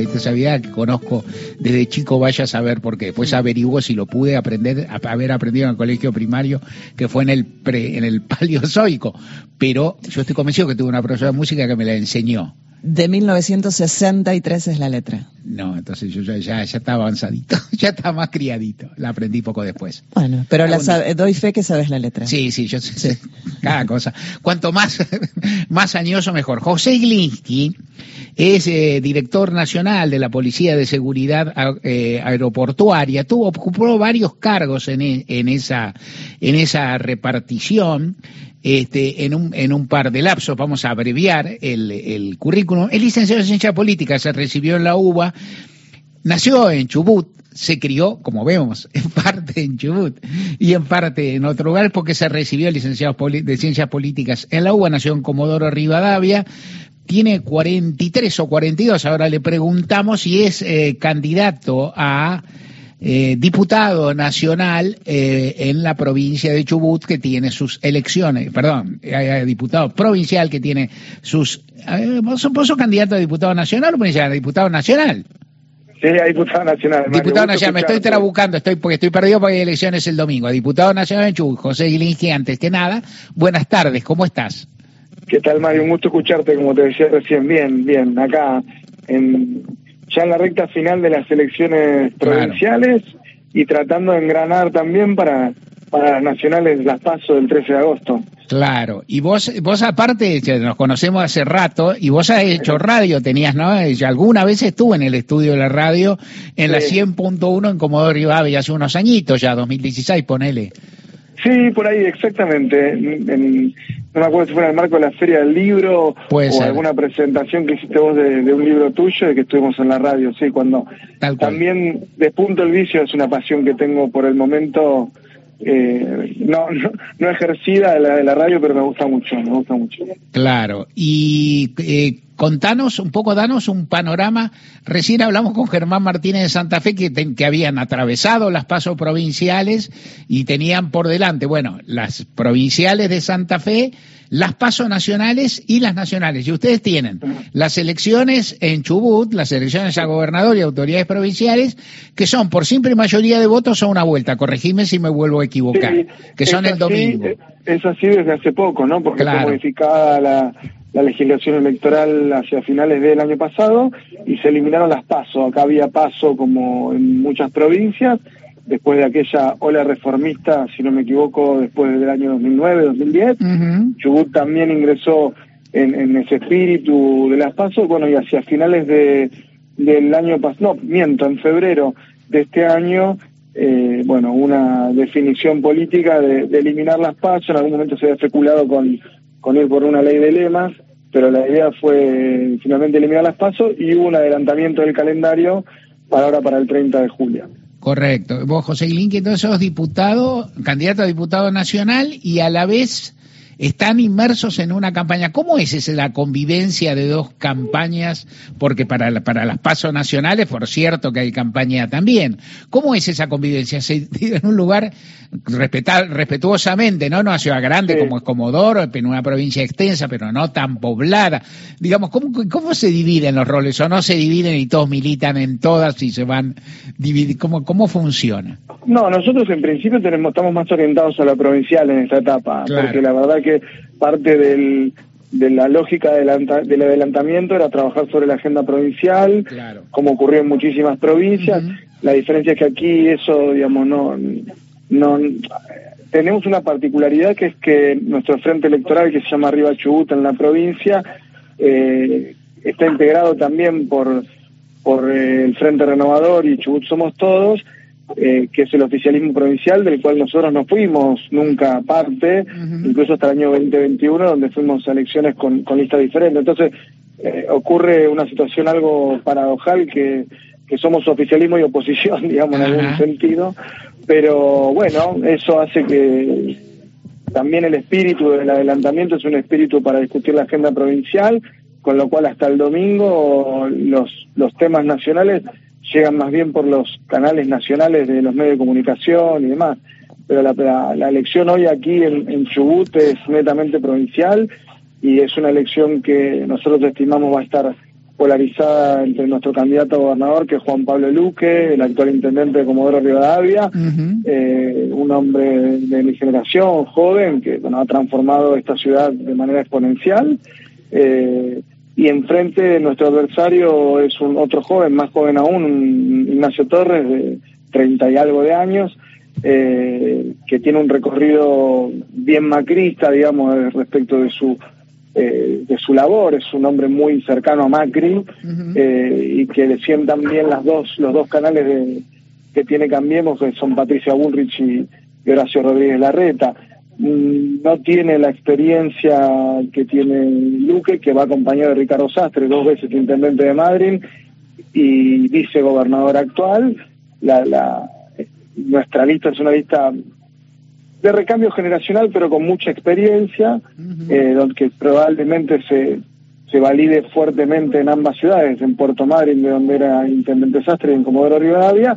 Esa que conozco desde chico, vaya a saber por qué. Después averiguo si lo pude aprender, haber aprendido en el colegio primario, que fue en el pre, en el paleozoico. Pero yo estoy convencido que tuve una profesora de música que me la enseñó. De 1963 es la letra. No, entonces yo ya, ya, estaba avanzadito, ya estaba más criadito. La aprendí poco después. Bueno, pero la doy fe que sabes la letra. Sí, sí, yo sé, cada cosa. Cuanto más, más añoso, mejor. José Glinsky es eh, director nacional de la Policía de Seguridad eh, Aeroportuaria. Tuvo, ocupó varios cargos en, e, en, esa, en esa repartición este, en, un, en un par de lapsos, vamos a abreviar el, el currículum. Es licenciado en Ciencia Política, se recibió en la UBA, nació en Chubut, se crió, como vemos, en parte en Chubut y en parte en otro lugar, porque se recibió licenciado de Ciencias Políticas en la UBA, nació en Comodoro Rivadavia, tiene 43 o 42, ahora le preguntamos si es eh, candidato a eh, diputado nacional eh, en la provincia de Chubut que tiene sus elecciones, perdón, eh, diputado provincial que tiene sus... ¿Vos, sos candidato a diputado nacional o provincial? Diputado nacional. Sí, a diputado nacional. Diputado nacional, me estoy trabucando, estoy, porque estoy perdido porque hay elecciones el domingo. diputado nacional en Chubut, José Gilinski, antes que nada, buenas tardes, ¿cómo estás? ¿Qué tal, Mario? Un gusto escucharte, como te decía recién, bien, bien, acá en ya en la recta final de las elecciones provinciales y tratando de engranar también para, para las nacionales las paso del 13 de agosto. Claro, y vos, vos aparte, nos conocemos hace rato, y vos has hecho radio, tenías, ¿no? alguna vez estuve en el estudio de la radio, en la 100.1 en Comodoro Rivadavia, hace unos añitos ya, 2016, ponele. Sí, por ahí, exactamente. No me acuerdo si fue en el marco de la Feria del Libro o alguna presentación que hiciste vos de, un libro tuyo y que estuvimos en la radio, sí, cuando también Despunto el Vicio es una pasión que tengo por el momento, eh, no, no, ejercida de la, de la radio, pero me gusta mucho, me gusta mucho. Claro, y eh, contanos un poco, danos un panorama. Recién hablamos con Germán Martínez de Santa Fe que, que habían atravesado las pasos provinciales y tenían por delante, bueno, las provinciales de Santa Fe, las pasos nacionales y las nacionales. Y ustedes tienen las elecciones en Chubut, las elecciones a gobernador y autoridades provinciales, que son por simple mayoría de votos a una vuelta. Corregime si me vuelvo a equivocar. que son el domingo. Es así desde hace poco, ¿no? Porque está modificada la la legislación electoral hacia finales del año pasado y se eliminaron las pasos. Acá había paso como en muchas provincias, después de aquella ola reformista, si no me equivoco, después del año 2009, 2010. Chubut también ingresó en, ese espíritu de las pasos, bueno, y hacia finales de, del año pasado, no, miento, en febrero de este año, eh, bueno, una definición política de, de eliminar las pasos, en algún momento se había especulado con con ir por una ley de lemas, pero la idea fue finalmente eliminar las pasos y hubo un adelantamiento del calendario para ahora para el 30 de julio. Correcto. Vos, José Ilinque, entonces sos diputado, candidato a diputado nacional y a la vez están inmersos en una campaña. ¿Cómo es esa la convivencia de dos campañas? Porque para, para las pasos nacionales, por cierto que hay campaña también. ¿Cómo es esa convivencia? ¿Se en un lugar respetar, respetuosamente, no? No una ciudad grande como es Comodoro, en una provincia extensa, pero no tan poblada. Digamos, ¿cómo, ¿cómo se dividen los roles? ¿O no se dividen y todos militan en todas y se van dividir? ¿Cómo, cómo funciona? No, nosotros en principio tenemos, estamos más orientados a la provincial en esta etapa, porque la verdad que parte del, de la lógica del, adelantamiento era trabajar sobre la agenda provincial, como ocurrió en muchísimas provincias. La diferencia es que aquí eso, digamos, no, no tenemos una particularidad que es que nuestro frente electoral, que se llama Arriba Chubut en la provincia, eh, está integrado también por, por eh, el Frente Renovador y Chubut Somos Todos, eh, que es el oficialismo provincial del cual nosotros no fuimos nunca parte, incluso hasta el año 2021, donde fuimos a elecciones con, con listas diferentes. Entonces, eh, ocurre una situación algo paradojal que, que somos oficialismo y oposición, digamos, en algún sentido, pero bueno, eso hace que también el espíritu del adelantamiento es un espíritu para discutir la agenda provincial, con lo cual hasta el domingo los, los temas nacionales llegan más bien por los canales nacionales de los medios de comunicación y demás. Pero la, la, elección hoy aquí en, en, Chubut es netamente provincial y es una elección que nosotros estimamos va a estar polarizada entre nuestro candidato a gobernador, que es Juan Pablo Luque, el actual intendente de Comodoro Rivadavia, eh, un hombre de mi generación, joven, que bueno, ha transformado esta ciudad de manera exponencial. Eh, y enfrente nuestro adversario es un otro joven, más joven aún, Ignacio Torres, de 30 y algo de años, eh, que tiene un recorrido bien macrista, digamos, respecto de su eh, de su labor, es un hombre muy cercano a Macri eh, y que defiendan bien las dos, los dos canales de, que tiene Cambiemos, que son Patricia Bullrich y, Horacio Rodríguez Larreta. Mm, no tiene la experiencia que tiene Luque, que va acompañado de Ricardo Sastre, dos veces intendente de Madrid y vicegobernador actual. La, la, nuestra lista es una lista de recambio generacional, pero con mucha experiencia, eh, donde probablemente se, se valide fuertemente en ambas ciudades, en Puerto Madryn, de donde era intendente Sastre, y en Comodoro Rivadavia,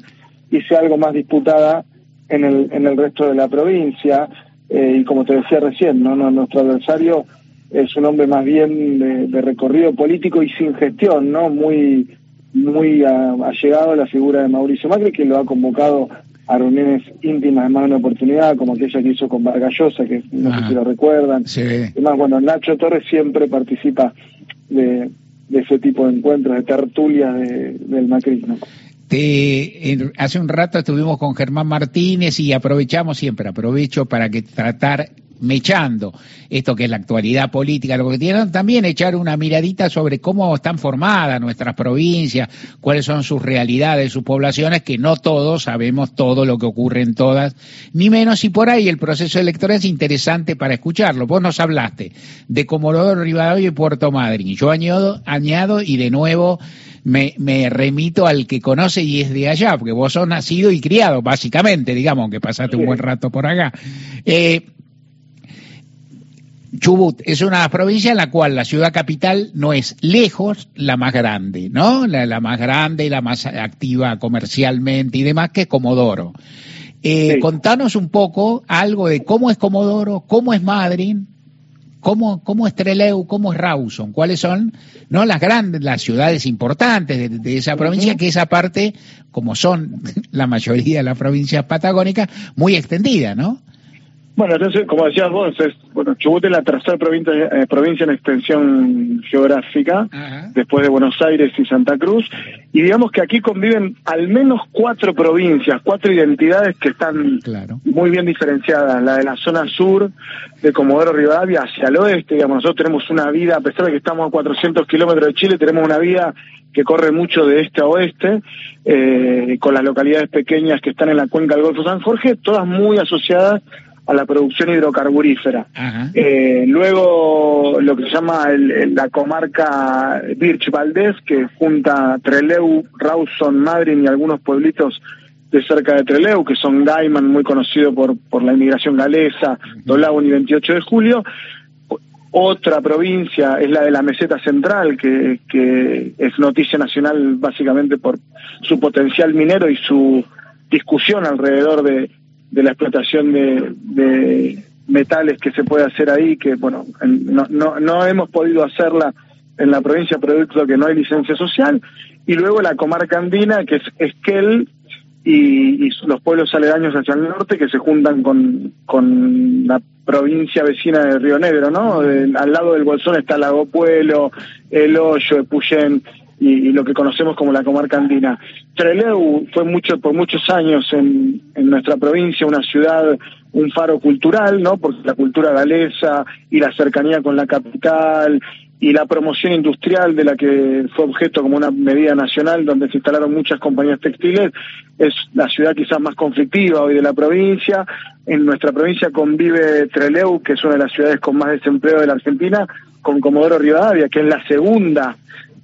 y sea algo más disputada en el, en el resto de la provincia. Eh, y como te decía recién, ¿no? nuestro adversario es un hombre más bien de, recorrido político y sin gestión, ¿no? Muy, muy allegado a la figura de Mauricio Macri, que lo ha convocado a reuniones íntimas de más de una oportunidad, como aquella que hizo con Vargallosa, que no sé si lo recuerdan. Sí. Además, bueno, Nacho Torres siempre participa de, ese tipo de encuentros, de tertulias del macrismo. Te, hace un rato estuvimos con Germán Martínez y aprovechamos siempre, aprovecho para que tratar mechando esto que es la actualidad política, lo que tienen también echar una miradita sobre cómo están formadas nuestras provincias, cuáles son sus realidades, sus poblaciones, que no todos sabemos todo lo que ocurre en todas, ni menos y por ahí el proceso electoral es interesante para escucharlo. Vos nos hablaste de Comodoro Rivadavia y Puerto Madryn. Yo añado, añado y de nuevo me, me, remito al que conoce y es de allá, porque vos sos nacido y criado, básicamente, digamos, que pasaste un buen rato por acá. Eh, Chubut es una provincia en la cual la ciudad capital no es lejos la más grande, ¿no? La, más grande y la más activa comercialmente y demás que Comodoro. Eh, Contanos un poco algo de cómo es Comodoro, cómo es Madrid, cómo, cómo es Treleu, cómo es Rawson, cuáles son no las grandes, las ciudades importantes de, esa provincia, que esa parte, como son la mayoría de las provincias patagónicas, muy extendida, ¿no? Bueno, entonces, como decías vos, es, bueno, Chubut es la tercera provincia, eh, provincia en extensión geográfica, después de Buenos Aires y Santa Cruz, y digamos que aquí conviven al menos cuatro provincias, cuatro identidades que están muy bien diferenciadas. La de la zona sur, de Comodoro Rivadavia, hacia el oeste, digamos, nosotros tenemos una vida, a pesar de que estamos a 400 kilómetros de Chile, tenemos una vida que corre mucho de este a oeste, eh, con las localidades pequeñas que están en la cuenca del Golfo San Jorge, todas muy asociadas a la producción hidrocarburífera. Eh, luego lo que se llama la comarca Birch Valdés, que junta Treleu, Rawson, Madryn y algunos pueblitos de cerca de Treleu, que son Gaiman, muy conocido por, por la inmigración galesa, uh y 28 de julio. Otra provincia es la de la meseta central, que, que es noticia nacional básicamente por su potencial minero y su discusión alrededor de, de la explotación de, metales que se puede hacer ahí, que bueno, no, no, no hemos podido hacerla en la provincia producto que no hay licencia social, y luego la comarca andina, que es Esquel, y, los pueblos aledaños hacia el norte que se juntan con, con la provincia vecina de Río Negro, ¿no? al lado del Bolsón está Lago Pueblo, El Hoyo, Epuyén, y, lo que conocemos como la comarca andina. Trelew fue mucho por muchos años en, en nuestra provincia una ciudad, un faro cultural, ¿no? Porque la cultura galesa y la cercanía con la capital y la promoción industrial de la que fue objeto como una medida nacional donde se instalaron muchas compañías textiles, es la ciudad quizás más conflictiva hoy de la provincia. En nuestra provincia convive Trelew, que es una de las ciudades con más desempleo de la Argentina, con Comodoro Rivadavia, que es la segunda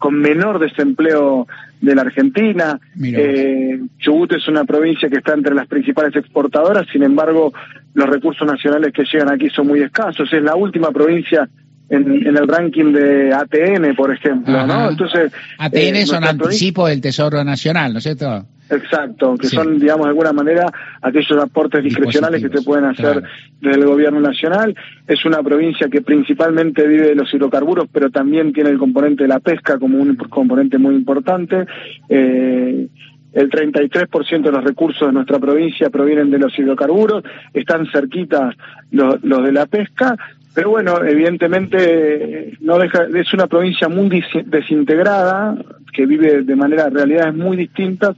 con menor desempleo de la Argentina. Eh, Chubut es una provincia que está entre las principales exportadoras, sin embargo, los recursos nacionales que llegan aquí son muy escasos. Es la última provincia en, el ranking de ATN, por ejemplo, ¿no? Entonces, ATN eh, son anticipos del Tesoro Nacional, ¿no es cierto? Exacto, que son, digamos, de alguna manera aquellos aportes discrecionales que se pueden hacer desde el gobierno nacional. Es una provincia que principalmente vive de los hidrocarburos, pero también tiene el componente de la pesca como un componente muy importante. Eh, el 33% de los recursos de nuestra provincia provienen de los hidrocarburos, están cerquitas los, los de la pesca, pero bueno, evidentemente no deja, es una provincia muy desintegrada, que vive de manera, realidades muy distintas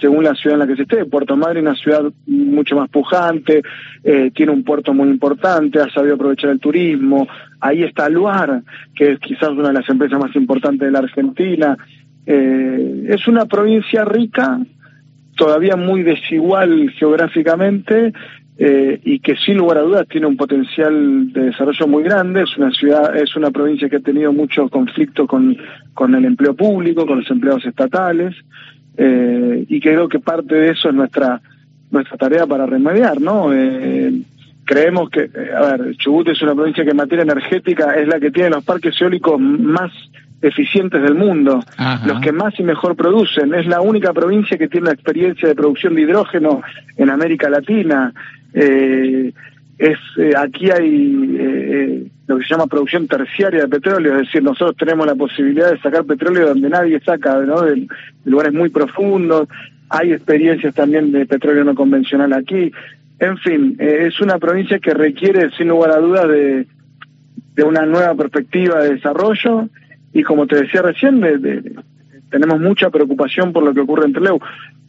según la ciudad en la que se esté. Puerto Madre es una ciudad mucho más pujante, eh, tiene un puerto muy importante, ha sabido aprovechar el turismo. Ahí está Luar, que es quizás una de las empresas más importantes de la Argentina. Eh, es una provincia rica, todavía muy desigual geográficamente, eh, y que sin lugar a dudas tiene un potencial de desarrollo muy grande. Es una ciudad, es una provincia que ha tenido mucho conflicto con, con el empleo público, con los empleados estatales, eh, y creo que parte de eso es nuestra nuestra tarea para remediar, ¿no? Eh, creemos que, a ver, Chubut es una provincia que en materia energética es la que tiene los parques eólicos más eficientes del mundo, los que más y mejor producen. Es la única provincia que tiene una experiencia de producción de hidrógeno en América Latina. Eh, es eh, aquí hay eh, lo que se llama producción terciaria de petróleo, es decir, nosotros tenemos la posibilidad de sacar petróleo donde nadie saca, ¿no? de, lugares muy profundos. Hay experiencias también de petróleo no convencional aquí. En fin, es una provincia que requiere, sin lugar a dudas, de, de una nueva perspectiva de desarrollo y como te decía recién, tenemos mucha preocupación por lo que ocurre en Trelew,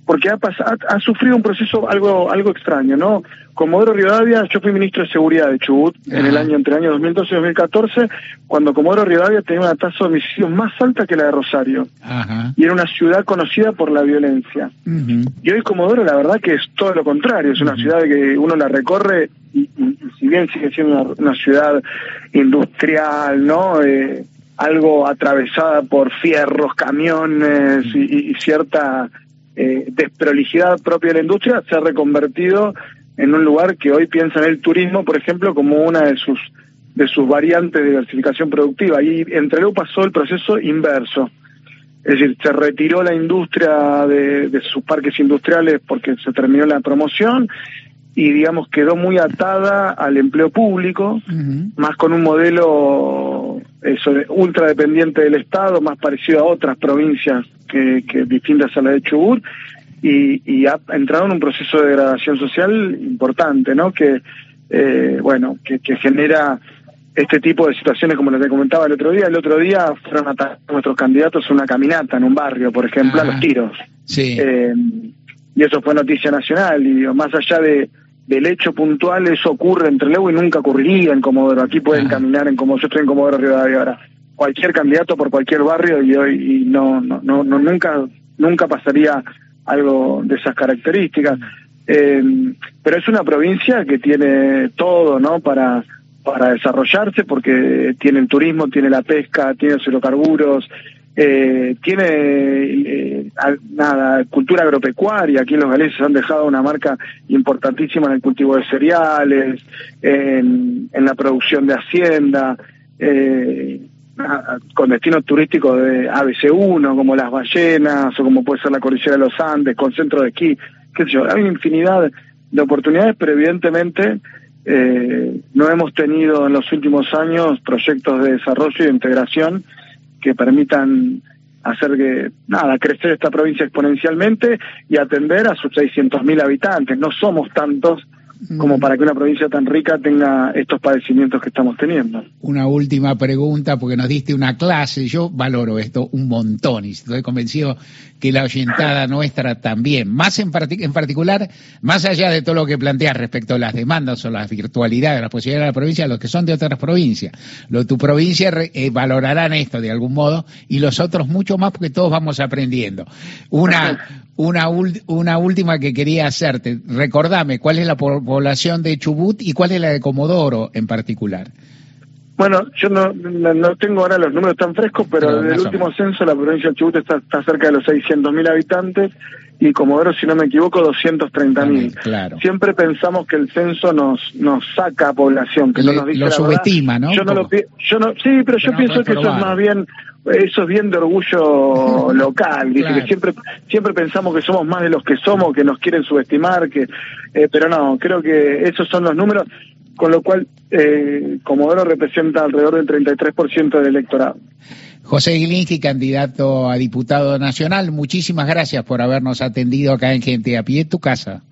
porque ha, pasado, ha sufrido un proceso algo algo extraño, ¿no? Comodoro Rivadavia, yo fui ministro de Seguridad de Chubut en el año entre el año 2012 y 2014, cuando Comodoro Rivadavia tenía una tasa de homicidios más alta que la de Rosario. Y era una ciudad conocida por la violencia. Y hoy Comodoro la verdad que es todo lo contrario, es una ciudad que uno la recorre y, si bien sigue siendo una, ciudad industrial, ¿no? Eh, algo atravesada por fierros, camiones y, cierta eh, desprolijidad propia de la industria, se ha reconvertido en un lugar que hoy piensa en el turismo, por ejemplo, como una de sus de sus variantes de diversificación productiva. Y entre luego pasó el proceso inverso. Es decir, se retiró la industria de, de sus parques industriales porque se terminó la promoción y digamos quedó muy atada al empleo público, más con un modelo eso, ultra dependiente del Estado, más parecido a otras provincias que, distintas a la de Chubut, y, ha entrado en un proceso de degradación social importante, ¿no? Que, eh, bueno, que, genera este tipo de situaciones como lo que comentaba el otro día. El otro día fueron a nuestros candidatos una caminata en un barrio, por ejemplo, a los tiros. Sí. Eh, y eso fue noticia nacional, y más allá de del hecho puntual, eso ocurre entre Trelew y nunca ocurriría en Comodoro. Aquí pueden caminar en como yo estoy en Comodoro Rivadavia ahora. Cualquier candidato por cualquier barrio y hoy y no, no, no, nunca, nunca pasaría algo de esas características. Eh, pero es una provincia que tiene todo, ¿no? Para, para desarrollarse porque tiene el turismo, tiene la pesca, tiene los hidrocarburos, eh, tiene eh, nada cultura agropecuaria. Aquí los galeses han dejado una marca importantísima en el cultivo de cereales, en, la producción de hacienda, eh, con destinos turísticos de ABC1, como las ballenas, o como puede ser la cordillera de los Andes, con centro de esquí, qué sé yo. Hay una infinidad de oportunidades, pero evidentemente eh, no hemos tenido en los últimos años proyectos de desarrollo y de integración que permitan hacer que, nada, crecer esta provincia exponencialmente y atender a sus 600.000 habitantes. No somos tantos como para que una provincia tan rica tenga estos padecimientos que estamos teniendo. Una última pregunta, porque nos diste una clase, yo valoro esto un montón y estoy convencido que la oyentada nuestra también, más en, en particular, más allá de todo lo que planteas respecto a las demandas o las virtualidades, las posibilidades de la provincia, los que son de otras provincias, lo de tu provincia eh, valorarán esto de algún modo y los otros mucho más porque todos vamos aprendiendo. Una, una, una última que quería hacerte. Recordame, ¿cuál es la población de Chubut y cuál es la de Comodoro en particular? Bueno, yo no, no tengo ahora los números tan frescos, pero, desde el último censo la provincia de Chubut está, está cerca de los 600.000 habitantes y Comodoro, si no me equivoco, 230.000. mil. Claro. Siempre pensamos que el censo nos nos saca población, que no nos dice Lo subestima, ¿no? Yo no lo yo no, sí, pero yo pienso que eso es más bien eso es bien de orgullo local, dice que siempre siempre pensamos que somos más de los que somos, que nos quieren subestimar, que eh, pero no, creo que esos son los números con lo cual eh, Comodoro representa alrededor del 33% del electorado. José Gilinski, candidato a diputado nacional, muchísimas gracias por habernos atendido acá en Gente a Pie, tu casa.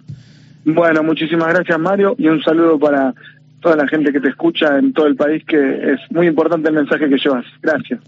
Bueno, muchísimas gracias Mario y un saludo para toda la gente que te escucha en todo el país, que es muy importante el mensaje que llevas. Gracias.